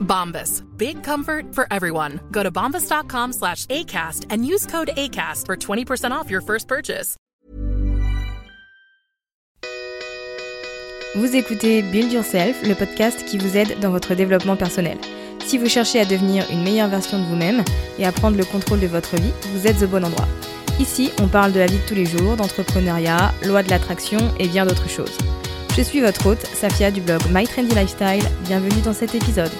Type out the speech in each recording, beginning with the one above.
Bombas. Big comfort for everyone. Go to bombas.com slash ACAST and use code ACAST for 20% off your first purchase. Vous écoutez Build Yourself, le podcast qui vous aide dans votre développement personnel. Si vous cherchez à devenir une meilleure version de vous-même et à prendre le contrôle de votre vie, vous êtes au bon endroit. Ici, on parle de la vie de tous les jours, d'entrepreneuriat, loi de l'attraction et bien d'autres choses. Je suis votre hôte, Safia du blog My Trendy Lifestyle. Bienvenue dans cet épisode.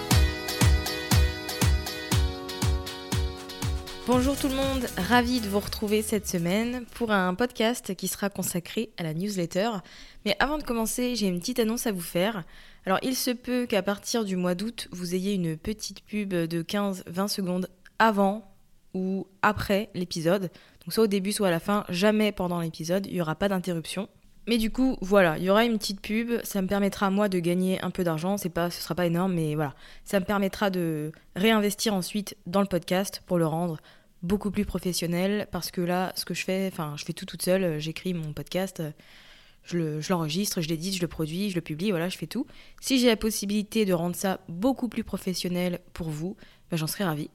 Bonjour tout le monde, ravi de vous retrouver cette semaine pour un podcast qui sera consacré à la newsletter. Mais avant de commencer, j'ai une petite annonce à vous faire. Alors il se peut qu'à partir du mois d'août, vous ayez une petite pub de 15-20 secondes avant ou après l'épisode. Donc soit au début, soit à la fin, jamais pendant l'épisode, il n'y aura pas d'interruption. Mais du coup, voilà, il y aura une petite pub, ça me permettra moi de gagner un peu d'argent, c'est pas ce sera pas énorme mais voilà, ça me permettra de réinvestir ensuite dans le podcast pour le rendre beaucoup plus professionnel. Parce que là ce que je fais, enfin, je fais tout toute seule, j'écris mon podcast, je le- l'enregistre, je l'édite, je le produis, je le publie, voilà, je fais tout. Si j'ai la possibilité de rendre ça beaucoup plus professionnel pour vous, ben, j'en serais ravie.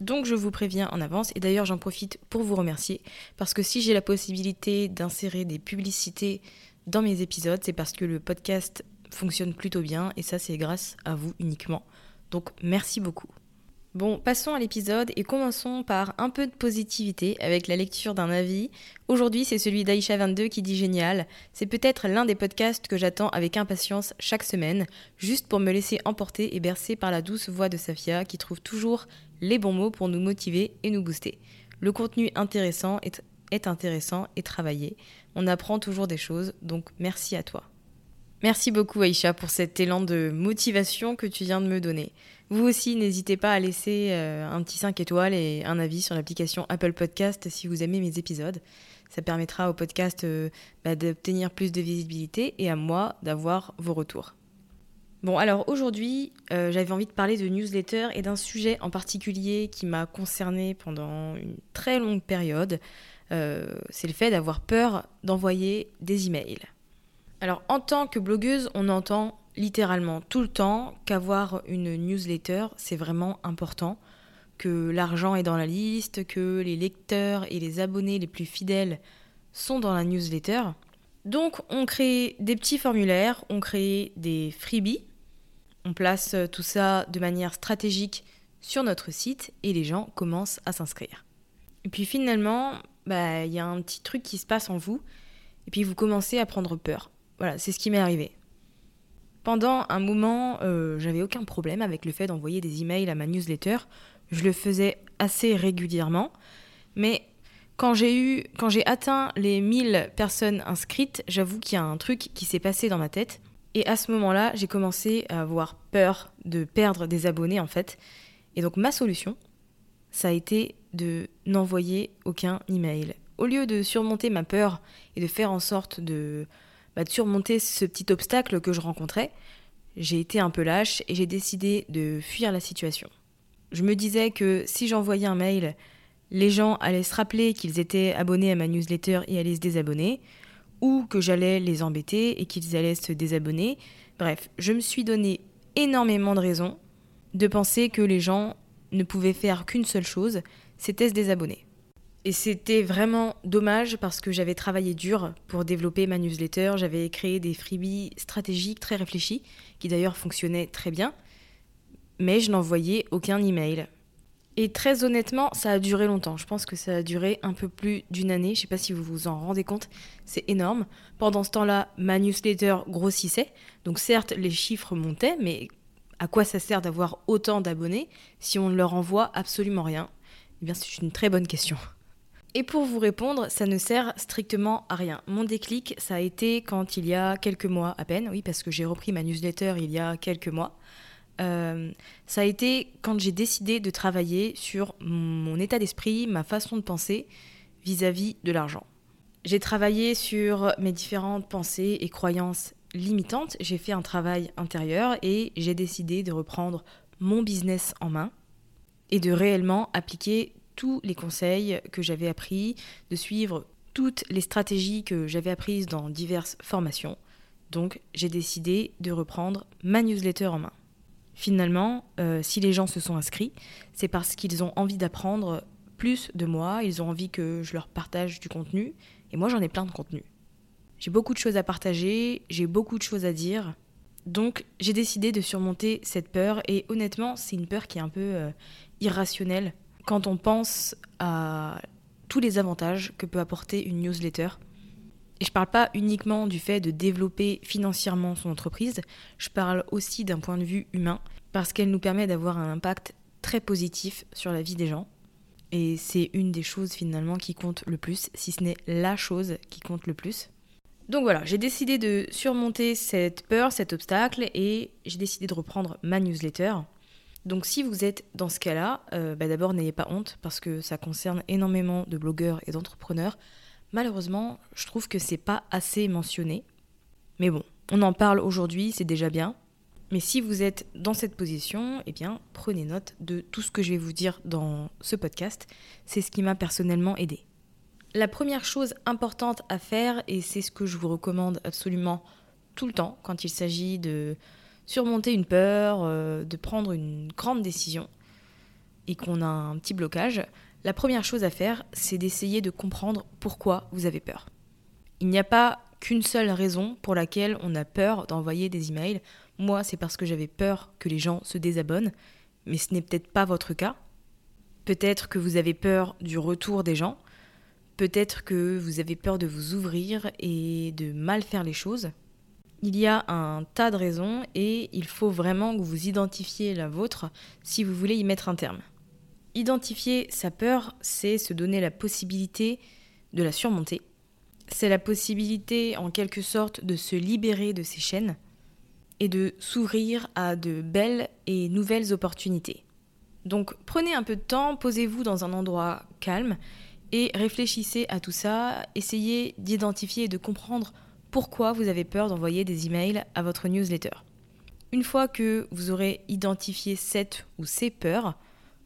Donc je vous préviens en avance et d'ailleurs j'en profite pour vous remercier parce que si j'ai la possibilité d'insérer des publicités dans mes épisodes, c'est parce que le podcast fonctionne plutôt bien et ça c'est grâce à vous uniquement. Donc merci beaucoup. Bon, passons à l'épisode et commençons par un peu de positivité avec la lecture d'un avis. Aujourd'hui, c'est celui d'Aïcha22 qui dit génial. C'est peut-être l'un des podcasts que j'attends avec impatience chaque semaine, juste pour me laisser emporter et bercer par la douce voix de Safia qui trouve toujours les bons mots pour nous motiver et nous booster. Le contenu intéressant est, intéressant et travaillé. On apprend toujours des choses, donc merci à toi. Merci beaucoup Aïcha pour cet élan de motivation que tu viens de me donner. Vous aussi, n'hésitez pas à laisser euh, un petit 5 étoiles et un avis sur l'application Apple Podcast si vous aimez mes épisodes. Ça permettra au podcast euh, bah, d'obtenir plus de visibilité et à moi d'avoir vos retours. Bon, alors aujourd'hui, euh, j'avais envie de parler de newsletter et d'un sujet en particulier qui m'a concerné pendant une très longue période. Euh, c'est le fait d'avoir peur d'envoyer des emails. Alors, en tant que blogueuse, on entend littéralement tout le temps qu'avoir une newsletter, c'est vraiment important, que l'argent est dans la liste, que les lecteurs et les abonnés les plus fidèles sont dans la newsletter. Donc, on crée des petits formulaires, on crée des freebies, on place tout ça de manière stratégique sur notre site et les gens commencent à s'inscrire. Et puis finalement, bah, il y a un petit truc qui se passe en vous, et puis vous commencez à prendre peur. Voilà, c'est ce qui m'est arrivé. Pendant un moment, euh, j'avais aucun problème avec le fait d'envoyer des emails à ma newsletter. Je le faisais assez régulièrement. Mais quand j'ai eu, quand j'ai atteint les 1000 personnes inscrites, j'avoue qu'il y a un truc qui s'est passé dans ma tête. Et à ce moment-là, j'ai commencé à avoir peur de perdre des abonnés en fait. Et donc ma solution, ça a été de n'envoyer aucun email. Au lieu de surmonter ma peur et de faire en sorte de, bah, de surmonter ce petit obstacle que je rencontrais, j'ai été un peu lâche et j'ai décidé de fuir la situation. Je me disais que si j'envoyais un mail, les gens allaient se rappeler qu'ils étaient abonnés à ma newsletter et allaient se désabonner, ou que j'allais les embêter et qu'ils allaient se désabonner. Bref, je me suis donné énormément de raisons de penser que les gens ne pouvaient faire qu'une seule chose, c'était se désabonner. Et c'était vraiment dommage parce que j'avais travaillé dur pour développer ma newsletter, j'avais créé des freebies stratégiques très réfléchis, qui d'ailleurs fonctionnaient très bien, mais je n'envoyais aucun email. Et très honnêtement, ça a duré longtemps. Je pense que ça a duré un peu plus d'une année. Je ne sais pas si vous vous en rendez compte, c'est énorme. Pendant ce temps-là, ma newsletter grossissait. Donc certes, les chiffres montaient, mais à quoi ça sert d'avoir autant d'abonnés si on ne leur envoie absolument rien? Eh bien, c'est une très bonne question. Et pour vous répondre, ça ne sert strictement à rien. Mon déclic, ça a été quand il y a quelques mois à peine, oui, parce que j'ai repris ma newsletter il y a quelques mois. Euh, ça a été quand j'ai décidé de travailler sur mon état d'esprit, ma façon de penser vis-à-vis de l'argent. J'ai travaillé sur mes différentes pensées et croyances limitantes, j'ai fait un travail intérieur et j'ai décidé de reprendre mon business en main et de réellement appliquer tous les conseils que j'avais appris, de suivre toutes les stratégies que j'avais apprises dans diverses formations. Donc j'ai décidé de reprendre ma newsletter en main. Finalement, euh, si les gens se sont inscrits, c'est parce qu'ils ont envie d'apprendre plus de moi, ils ont envie que je leur partage du contenu, et moi j'en ai plein de contenu. J'ai beaucoup de choses à partager, j'ai beaucoup de choses à dire, donc j'ai décidé de surmonter cette peur, et honnêtement c'est une peur qui est un peu euh, irrationnelle quand on pense à tous les avantages que peut apporter une newsletter. Et je ne parle pas uniquement du fait de développer financièrement son entreprise, je parle aussi d'un point de vue humain, parce qu'elle nous permet d'avoir un impact très positif sur la vie des gens. Et c'est une des choses finalement qui compte le plus, si ce n'est la chose qui compte le plus. Donc voilà, j'ai décidé de surmonter cette peur, cet obstacle, et j'ai décidé de reprendre ma newsletter. Donc si vous êtes dans ce cas-là, euh, bah d'abord n'ayez pas honte, parce que ça concerne énormément de blogueurs et d'entrepreneurs. Malheureusement, je trouve que c'est pas assez mentionné. Mais bon, on en parle aujourd'hui, c'est déjà bien. Mais si vous êtes dans cette position, eh bien, prenez note de tout ce que je vais vous dire dans ce podcast. C'est ce qui m'a personnellement aidé. La première chose importante à faire, et c'est ce que je vous recommande absolument tout le temps quand il s'agit de surmonter une peur, euh, de prendre une grande décision, et qu'on a un petit blocage, la première chose à faire, c'est d'essayer de comprendre pourquoi vous avez peur. Il n'y a pas qu'une seule raison pour laquelle on a peur d'envoyer des emails. Moi, c'est parce que j'avais peur que les gens se désabonnent, mais ce n'est peut-être pas votre cas. Peut-être que vous avez peur du retour des gens. Peut-être que vous avez peur de vous ouvrir et de mal faire les choses. Il y a un tas de raisons et il faut vraiment que vous identifiez la vôtre si vous voulez y mettre un terme. Identifier sa peur, c'est se donner la possibilité de la surmonter. C'est la possibilité, en quelque sorte, de se libérer de ses chaînes et de s'ouvrir à de belles et nouvelles opportunités. Donc prenez un peu de temps, posez-vous dans un endroit calme et réfléchissez à tout ça, essayez d'identifier et de comprendre pourquoi vous avez peur d'envoyer des emails à votre newsletter. Une fois que vous aurez identifié cette ou ces peurs,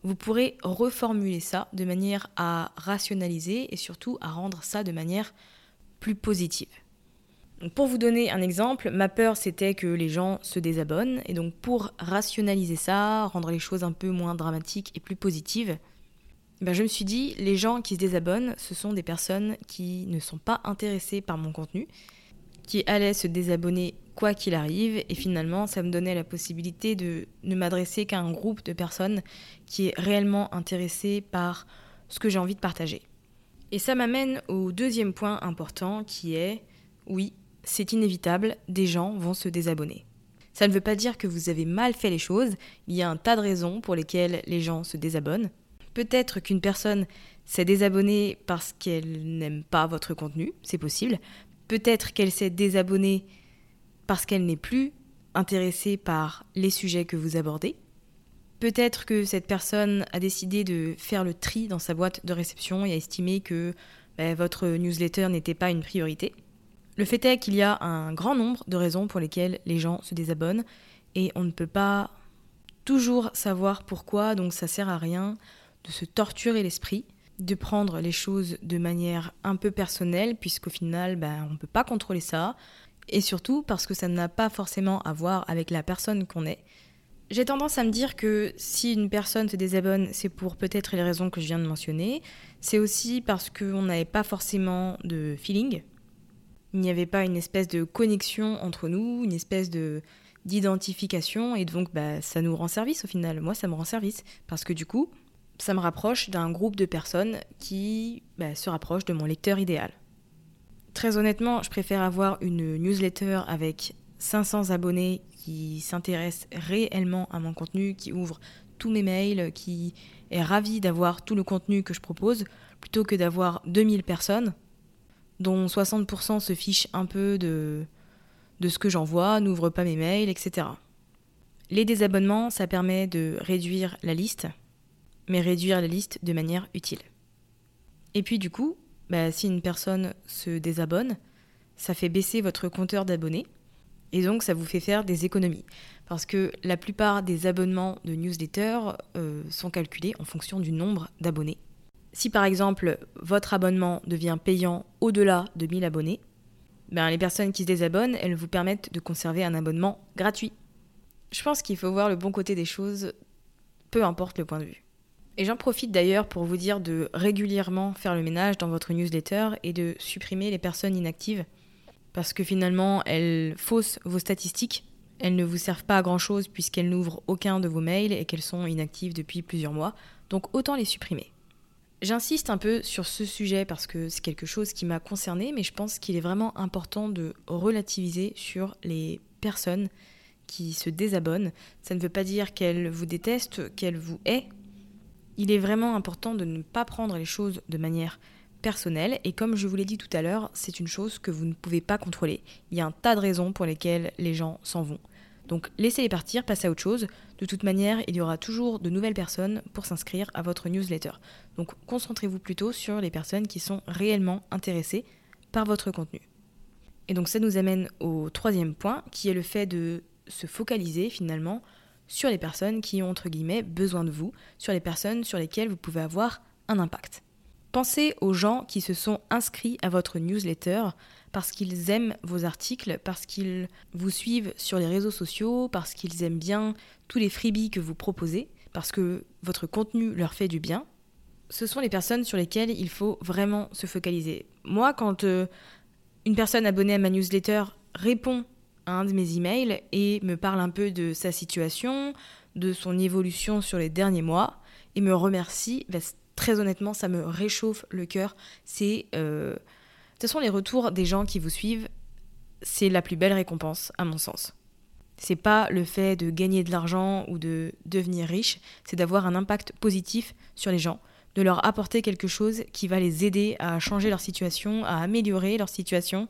vous pourrez reformuler ça de manière à rationaliser et surtout à rendre ça de manière plus positive. pour vous donner un exemple, ma peur c'était que les gens se désabonnent et donc pour rationaliser ça, rendre les choses un peu moins dramatiques et plus positives, ben je me suis dit les gens qui se désabonnent, ce sont des personnes qui ne sont pas intéressées par mon contenu, qui allaient se désabonner quoi qu'il arrive. Et finalement, ça me donnait la possibilité de ne m'adresser qu'à un groupe de personnes qui est réellement intéressé par ce que j'ai envie de partager. Et ça m'amène au deuxième point important qui est, oui, c'est inévitable, des gens vont se désabonner. Ça ne veut pas dire que vous avez mal fait les choses, il y a un tas de raisons pour lesquelles les gens se désabonnent. Peut-être qu'une personne s'est désabonnée parce qu'elle n'aime pas votre contenu, c'est possible. Peut-être qu'elle s'est désabonnée parce qu'elle n'est plus intéressée par les sujets que vous abordez. Peut-être que cette personne a décidé de faire le tri dans sa boîte de réception et a estimé que bah, votre newsletter n'était pas une priorité. Le fait est qu'il y a un grand nombre de raisons pour lesquelles les gens se désabonnent et on ne peut pas toujours savoir pourquoi, donc ça sert à rien de se torturer l'esprit, de prendre les choses de manière un peu personnelle, puisqu'au final, ben, on ne peut pas contrôler ça, et surtout parce que ça n'a pas forcément à voir avec la personne qu'on est. J'ai tendance à me dire que si une personne se désabonne, c'est pour peut-être les raisons que je viens de mentionner, c'est aussi parce qu'on n'avait pas forcément de feeling, il n'y avait pas une espèce de connexion entre nous, une espèce de d'identification, et donc bah, ça nous rend service au final. Moi, ça me rend service, parce que du coup, ça me rapproche d'un groupe de personnes qui bah, se rapprochent de mon lecteur idéal. Très honnêtement, je préfère avoir une newsletter avec 500 abonnés qui s'intéressent réellement à mon contenu, qui ouvrent tous mes mails, qui est ravi d'avoir tout le contenu que je propose, plutôt que d'avoir 2000 personnes, dont 60% se fichent un peu de, de ce que j'envoie, n'ouvrent pas mes mails, etc. Les désabonnements, ça permet de réduire la liste, mais réduire la liste de manière utile. Et puis du coup, bah, si une personne se désabonne, ça fait baisser votre compteur d'abonnés, et donc ça vous fait faire des économies. Parce que la plupart des abonnements de newsletter euh, sont calculés en fonction du nombre d'abonnés. Si par exemple votre abonnement devient payant au-delà de 1000 abonnés, ben, les personnes qui se désabonnent, elles vous permettent de conserver un abonnement gratuit. Je pense qu'il faut voir le bon côté des choses, peu importe le point de vue. Et j'en profite d'ailleurs pour vous dire de régulièrement faire le ménage dans votre newsletter et de supprimer les personnes inactives. Parce que finalement, elles faussent vos statistiques. Elles ne vous servent pas à grand chose puisqu'elles n'ouvrent aucun de vos mails et qu'elles sont inactives depuis plusieurs mois. Donc autant les supprimer. J'insiste un peu sur ce sujet parce que c'est quelque chose qui m'a concerné, mais je pense qu'il est vraiment important de relativiser sur les personnes qui se désabonnent. Ça ne veut pas dire qu'elles vous détestent, qu'elles vous haient. Il est vraiment important de ne pas prendre les choses de manière personnelle et comme je vous l'ai dit tout à l'heure, c'est une chose que vous ne pouvez pas contrôler. Il y a un tas de raisons pour lesquelles les gens s'en vont. Donc laissez-les partir, passez à autre chose. De toute manière, il y aura toujours de nouvelles personnes pour s'inscrire à votre newsletter. Donc concentrez-vous plutôt sur les personnes qui sont réellement intéressées par votre contenu. Et donc ça nous amène au troisième point, qui est le fait de se focaliser finalement sur les personnes qui ont entre guillemets besoin de vous, sur les personnes sur lesquelles vous pouvez avoir un impact. Pensez aux gens qui se sont inscrits à votre newsletter parce qu'ils aiment vos articles, parce qu'ils vous suivent sur les réseaux sociaux, parce qu'ils aiment bien tous les freebies que vous proposez, parce que votre contenu leur fait du bien. Ce sont les personnes sur lesquelles il faut vraiment se focaliser. Moi, quand euh, une personne abonnée à ma newsletter répond un de mes emails et me parle un peu de sa situation, de son évolution sur les derniers mois, et me remercie, bah, très honnêtement, ça me réchauffe le cœur. C'est euh, ce sont les retours des gens qui vous suivent, c'est la plus belle récompense, à mon sens. C'est pas le fait de gagner de l'argent ou de devenir riche, c'est d'avoir un impact positif sur les gens, de leur apporter quelque chose qui va les aider à changer leur situation, à améliorer leur situation.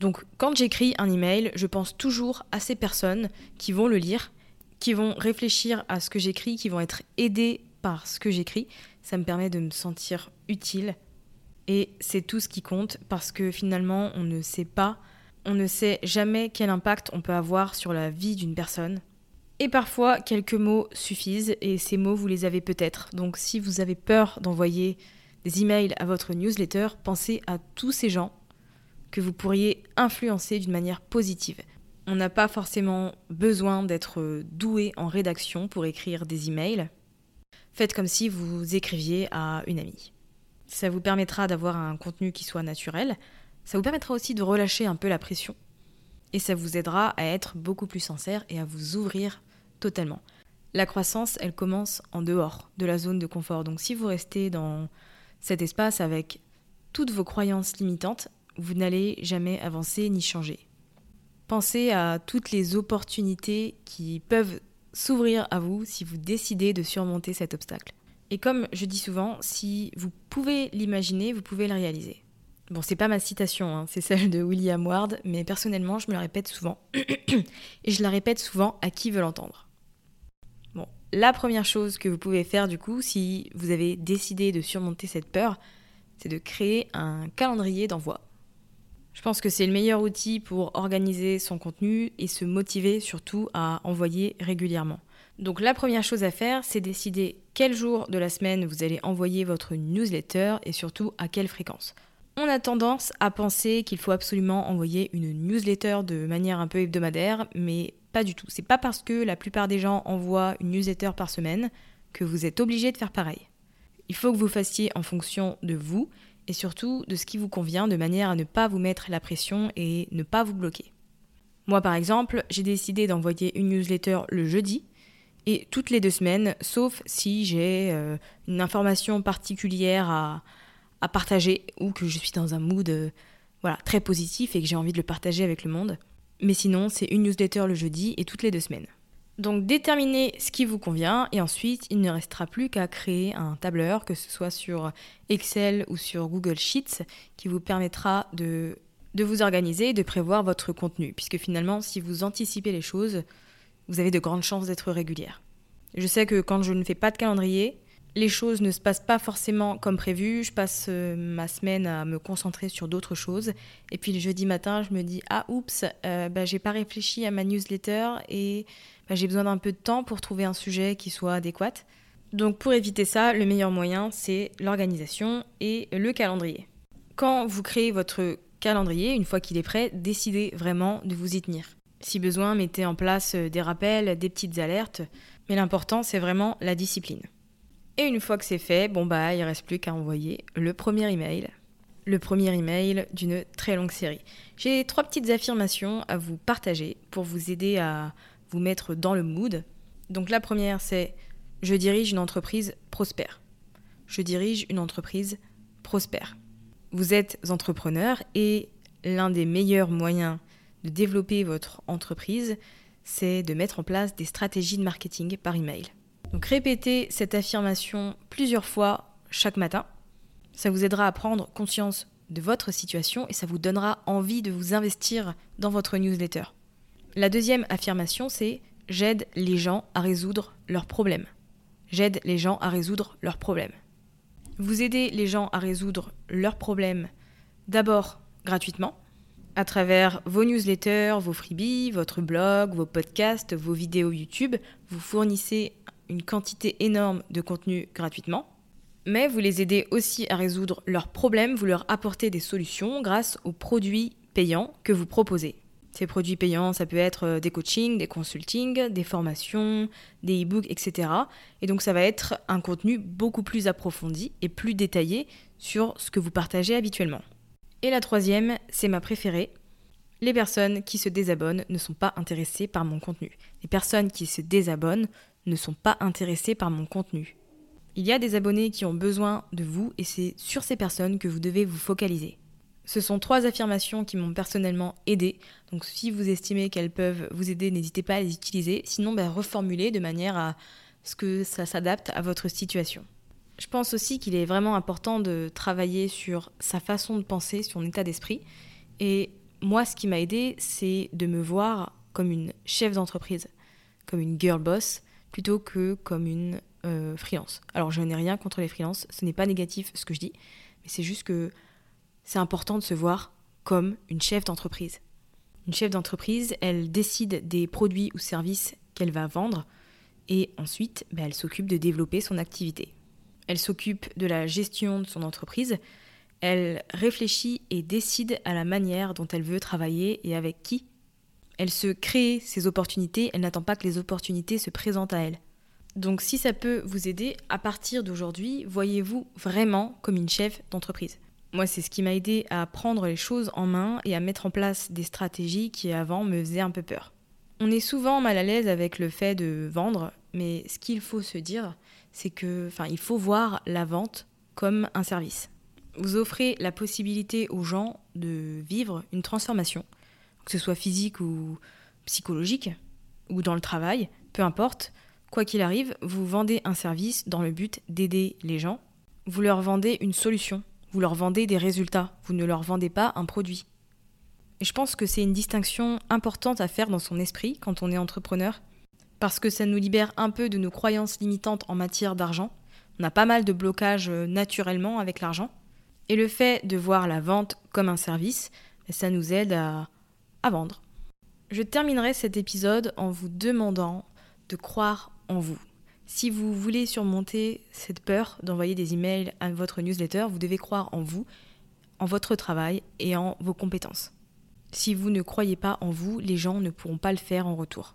Donc, quand j'écris un email, je pense toujours à ces personnes qui vont le lire, qui vont réfléchir à ce que j'écris, qui vont être aidées par ce que j'écris. Ça me permet de me sentir utile et c'est tout ce qui compte parce que finalement, on ne sait pas, on ne sait jamais quel impact on peut avoir sur la vie d'une personne. Et parfois, quelques mots suffisent et ces mots, vous les avez peut-être. Donc si vous avez peur d'envoyer des emails à votre newsletter, pensez à tous ces gens que vous pourriez influencer d'une manière positive. On n'a pas forcément besoin d'être doué en rédaction pour écrire des emails. Faites comme si vous écriviez à une amie. Ça vous permettra d'avoir un contenu qui soit naturel. Ça vous permettra aussi de relâcher un peu la pression. Et ça vous aidera à être beaucoup plus sincère et à vous ouvrir totalement. La croissance, elle commence en dehors de la zone de confort. Donc si vous restez dans cet espace avec toutes vos croyances limitantes, vous n'allez jamais avancer ni changer. Pensez à toutes les opportunités qui peuvent s'ouvrir à vous si vous décidez de surmonter cet obstacle. Et comme je dis souvent, si vous pouvez l'imaginer, vous pouvez le réaliser. Bon, c'est pas ma citation, hein, c'est celle de William Ward, mais personnellement, je me la répète souvent. et je la répète souvent à qui veut l'entendre. Bon, la première chose que vous pouvez faire du coup, si vous avez décidé de surmonter cette peur, c'est de créer un calendrier d'envoi. Je pense que c'est le meilleur outil pour organiser son contenu et se motiver surtout à envoyer régulièrement. Donc la première chose à faire, c'est décider quel jour de la semaine vous allez envoyer votre newsletter et surtout à quelle fréquence. On a tendance à penser qu'il faut absolument envoyer une newsletter de manière un peu hebdomadaire, mais pas du tout. C'est pas parce que la plupart des gens envoient une newsletter par semaine que vous êtes obligé de faire pareil. Il faut que vous fassiez en fonction de vous et surtout de ce qui vous convient de manière à ne pas vous mettre la pression et ne pas vous bloquer. Moi par exemple, j'ai décidé d'envoyer une newsletter le jeudi et toutes les deux semaines, sauf si j'ai euh, une information particulière à, partager ou que je suis dans un mood euh, voilà, très positif et que j'ai envie de le partager avec le monde. Mais sinon, c'est une newsletter le jeudi et toutes les deux semaines. Donc déterminez ce qui vous convient et ensuite il ne restera plus qu'à créer un tableur, que ce soit sur Excel ou sur Google Sheets, qui vous permettra de, de vous organiser et de prévoir votre contenu. Puisque finalement, si vous anticipez les choses, vous avez de grandes chances d'être régulière. Je sais que quand je ne fais pas de calendrier, les choses ne se passent pas forcément comme prévu. Je passe euh, ma semaine à me concentrer sur d'autres choses. Et puis le jeudi matin, je me dis Ah, oups, euh, bah, j'ai pas réfléchi à ma newsletter et bah, j'ai besoin d'un peu de temps pour trouver un sujet qui soit adéquat. Donc pour éviter ça, le meilleur moyen, c'est l'organisation et le calendrier. Quand vous créez votre calendrier, une fois qu'il est prêt, décidez vraiment de vous y tenir. Si besoin, mettez en place euh, des rappels, des petites alertes, mais l'important c'est vraiment la discipline. Et une fois que c'est fait, bon bah il reste plus qu'à envoyer le premier email. Le premier email d'une très longue série. J'ai trois petites affirmations à vous partager pour vous aider à vous mettre dans le mood. Donc la première, c'est je dirige une entreprise prospère. Je dirige une entreprise prospère. Vous êtes entrepreneur et l'un des meilleurs moyens de développer votre entreprise, c'est de mettre en place des stratégies de marketing par email. Donc répétez cette affirmation plusieurs fois chaque matin. Ça vous aidera à prendre conscience de votre situation et ça vous donnera envie de vous investir dans votre newsletter. La deuxième affirmation, c'est j'aide les gens à résoudre leurs problèmes. J'aide les gens à résoudre leurs problèmes. Vous aidez les gens à résoudre leurs problèmes d'abord gratuitement, à travers vos newsletters, vos freebies, votre blog, vos podcasts, vos vidéos YouTube. Vous fournissez une quantité énorme de contenu gratuitement. Mais vous les aidez aussi à résoudre leurs problèmes, vous leur apportez des solutions grâce aux produits payants que vous proposez. Ces produits payants, ça peut être euh, des coachings, des consultings, des formations, des e-books, etc. Et donc ça va être un contenu beaucoup plus approfondi et plus détaillé sur ce que vous partagez habituellement. Et la troisième, c'est ma préférée. Les personnes qui se désabonnent ne sont pas intéressées par mon contenu. Les personnes qui se désabonnent ne sont pas intéressées par mon contenu. Il y a des abonnés qui ont besoin de vous et c'est sur ces personnes que vous devez vous focaliser. Ce sont trois affirmations qui m'ont personnellement aidé. Donc si vous estimez qu'elles peuvent vous aider, n'hésitez pas à les utiliser. Sinon, ben, reformulez de manière à ce que ça s'adapte à votre situation. Je pense aussi qu'il est vraiment important de travailler sur sa façon de penser, son état d'esprit. Et moi, ce qui m'a aidé, c'est de me voir comme une chef d'entreprise, comme une girl boss, plutôt que comme une euh, freelance. Alors, je n'ai rien contre les freelances, ce n'est pas négatif ce que je dis, mais c'est juste que c'est important de se voir comme une chef d'entreprise. Une chef d'entreprise, elle décide des produits ou services qu'elle va vendre et ensuite, ben, elle s'occupe de développer son activité. Elle s'occupe de la gestion de son entreprise, elle réfléchit et décide à la manière dont elle veut travailler et avec qui. Elle se crée ses opportunités, elle n'attend pas que les opportunités se présentent à elle. Donc si ça peut vous aider, à partir d'aujourd'hui, voyez-vous vraiment comme une chef d'entreprise. Moi, c'est ce qui m'a aidé à prendre les choses en main et à mettre en place des stratégies qui avant me faisaient un peu peur. On est souvent mal à l'aise avec le fait de vendre, mais ce qu'il faut se dire, c'est que, enfin, il faut voir la vente comme un service. Vous offrez la possibilité aux gens de vivre une transformation, que ce soit physique ou psychologique, ou dans le travail, peu importe. Quoi qu'il arrive, vous vendez un service dans le but d'aider les gens. Vous leur vendez une solution vous leur vendez des résultats, vous ne leur vendez pas un produit. Et je pense que c'est une distinction importante à faire dans son esprit quand on est entrepreneur, parce que ça nous libère un peu de nos croyances limitantes en matière d'argent. On a pas mal de blocages euh, naturellement avec l'argent. Et le fait de voir la vente comme un service, ben, ça nous aide à, à vendre. Je terminerai cet épisode en vous demandant de croire en vous. Si vous voulez surmonter cette peur d'envoyer des emails à votre newsletter, vous devez croire en vous, en votre travail et en vos compétences. Si vous ne croyez pas en vous, les gens ne pourront pas le faire en retour.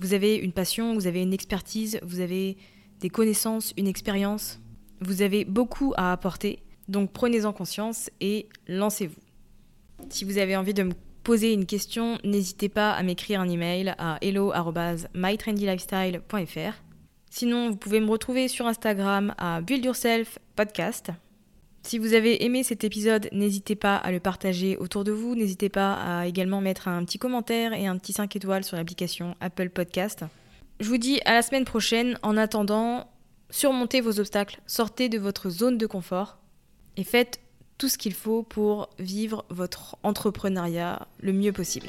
Vous avez une passion, vous avez une expertise, vous avez des connaissances, une expérience. Vous avez beaucoup à apporter, donc prenez-en conscience et lancez-vous. Si vous avez envie de me poser une question, n'hésitez pas à m'écrire un email à hello@mytrendylifestyle.fr. Sinon, vous pouvez me retrouver sur Instagram à Build Yourself Podcast. Si vous avez aimé cet épisode, n'hésitez pas à le partager autour de vous. N'hésitez pas à également mettre un petit commentaire et un petit 5 étoiles sur l'application Apple Podcast. Je vous dis à la semaine prochaine. En attendant, surmontez vos obstacles, sortez de votre zone de confort et faites tout ce qu'il faut pour vivre votre entrepreneuriat le mieux possible.